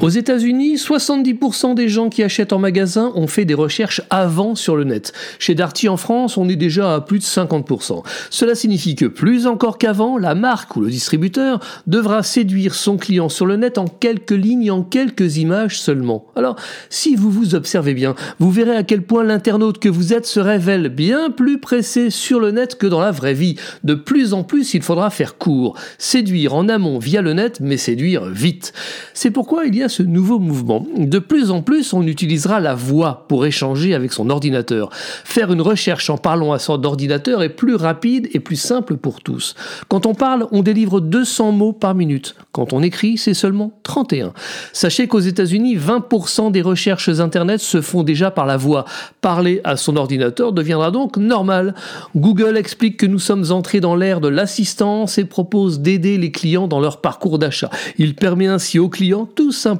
Aux États-Unis, 70% des gens qui achètent en magasin ont fait des recherches avant sur le net. Chez Darty en France, on est déjà à plus de 50%. Cela signifie que plus encore qu'avant, la marque ou le distributeur devra séduire son client sur le net en quelques lignes, en quelques images seulement. Alors, si vous vous observez bien, vous verrez à quel point l'internaute que vous êtes se révèle bien plus pressé sur le net que dans la vraie vie. De plus en plus, il faudra faire court, séduire en amont via le net, mais séduire vite. C'est pourquoi il y a ce nouveau mouvement. De plus en plus, on utilisera la voix pour échanger avec son ordinateur. Faire une recherche en parlant à son ordinateur est plus rapide et plus simple pour tous. Quand on parle, on délivre 200 mots par minute. Quand on écrit, c'est seulement 31. Sachez qu'aux États-Unis, 20% des recherches Internet se font déjà par la voix. Parler à son ordinateur deviendra donc normal. Google explique que nous sommes entrés dans l'ère de l'assistance et propose d'aider les clients dans leur parcours d'achat. Il permet ainsi aux clients tout simplement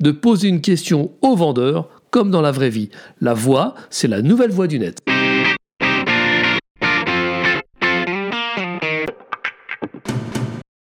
de poser une question au vendeur comme dans la vraie vie. La voix, c'est la nouvelle voix du net.